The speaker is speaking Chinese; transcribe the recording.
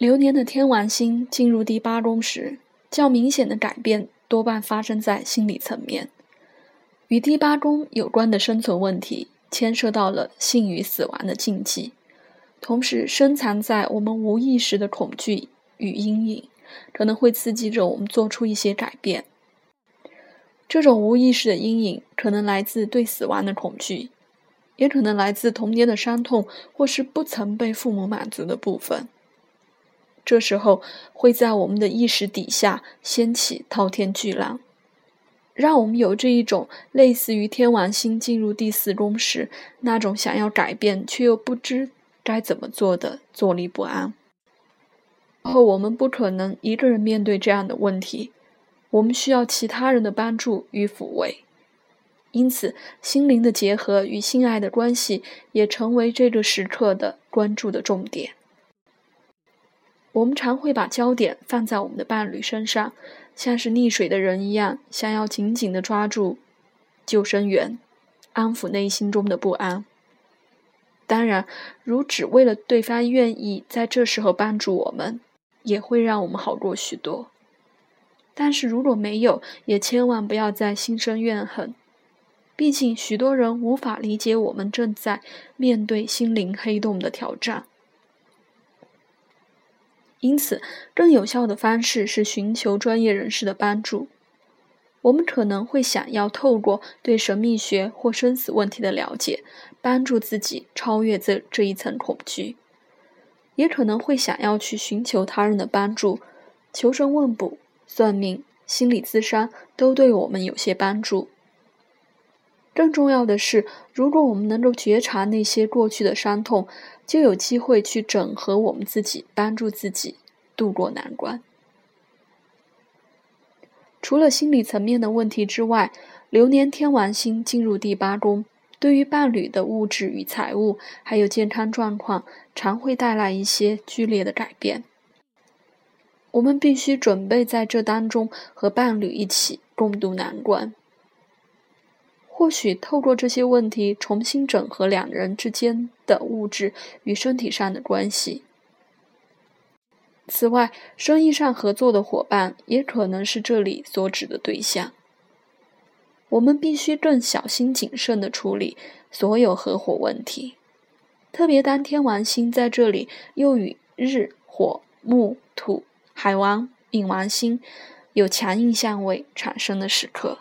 流年的天王星进入第八宫时，较明显的改变多半发生在心理层面。与第八宫有关的生存问题，牵涉到了性与死亡的禁忌，同时深藏在我们无意识的恐惧与阴影，可能会刺激着我们做出一些改变。这种无意识的阴影，可能来自对死亡的恐惧，也可能来自童年的伤痛，或是不曾被父母满足的部分。这时候会在我们的意识底下掀起滔天巨浪，让我们有这一种类似于天王星进入第四宫时那种想要改变却又不知该怎么做的坐立不安。然后我们不可能一个人面对这样的问题，我们需要其他人的帮助与抚慰。因此，心灵的结合与性爱的关系也成为这个时刻的关注的重点。我们常会把焦点放在我们的伴侣身上，像是溺水的人一样，想要紧紧地抓住救生员，安抚内心中的不安。当然，如只为了对方愿意在这时候帮助我们，也会让我们好过许多。但是如果没有，也千万不要再心生怨恨。毕竟，许多人无法理解我们正在面对心灵黑洞的挑战。因此，更有效的方式是寻求专业人士的帮助。我们可能会想要透过对神秘学或生死问题的了解，帮助自己超越这这一层恐惧；也可能会想要去寻求他人的帮助，求神问卜、算命、心理咨商都对我们有些帮助。更重要的是，如果我们能够觉察那些过去的伤痛，就有机会去整合我们自己，帮助自己度过难关。除了心理层面的问题之外，流年天王星进入第八宫，对于伴侣的物质与财务，还有健康状况，常会带来一些剧烈的改变。我们必须准备在这当中和伴侣一起共度难关。或许透过这些问题重新整合两人之间的物质与身体上的关系。此外，生意上合作的伙伴也可能是这里所指的对象。我们必须更小心谨慎地处理所有合伙问题，特别当天王星在这里又与日、火、木、土、海王、冥王星有强硬相位产生的时刻。